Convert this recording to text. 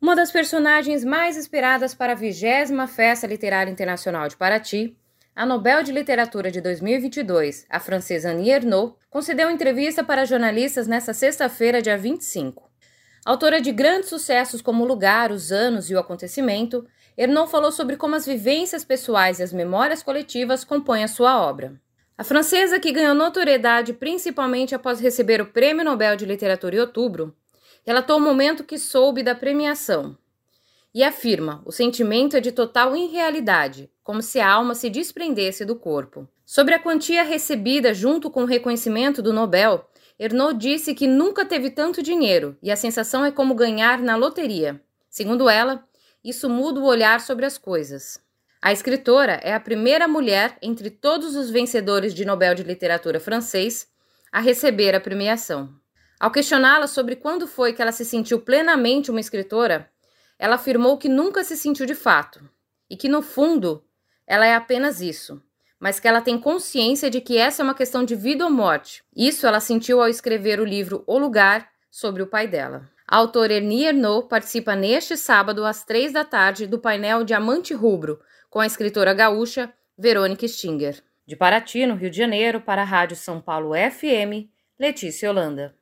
Uma das personagens mais esperadas para a vigésima Festa Literária Internacional de Paraty, a Nobel de Literatura de 2022, a francesa Annie Ernaux, concedeu entrevista para jornalistas nesta sexta-feira, dia 25. Autora de grandes sucessos como O Lugar, Os Anos e O Acontecimento, Ernaux falou sobre como as vivências pessoais e as memórias coletivas compõem a sua obra. A francesa, que ganhou notoriedade principalmente após receber o Prêmio Nobel de Literatura em outubro, relatou o momento que soube da premiação e afirma: o sentimento é de total irrealidade, como se a alma se desprendesse do corpo. Sobre a quantia recebida junto com o reconhecimento do Nobel, Ernaux disse que nunca teve tanto dinheiro e a sensação é como ganhar na loteria. Segundo ela, isso muda o olhar sobre as coisas. A escritora é a primeira mulher entre todos os vencedores de Nobel de Literatura francês a receber a premiação. Ao questioná-la sobre quando foi que ela se sentiu plenamente uma escritora, ela afirmou que nunca se sentiu de fato e que, no fundo, ela é apenas isso, mas que ela tem consciência de que essa é uma questão de vida ou morte. Isso ela sentiu ao escrever o livro O Lugar sobre o pai dela. A autora Ernie Ernaux participa neste sábado às três da tarde do painel Diamante Rubro com a escritora gaúcha Verônica Stinger. De Paraty, no Rio de Janeiro, para a Rádio São Paulo FM, Letícia Holanda.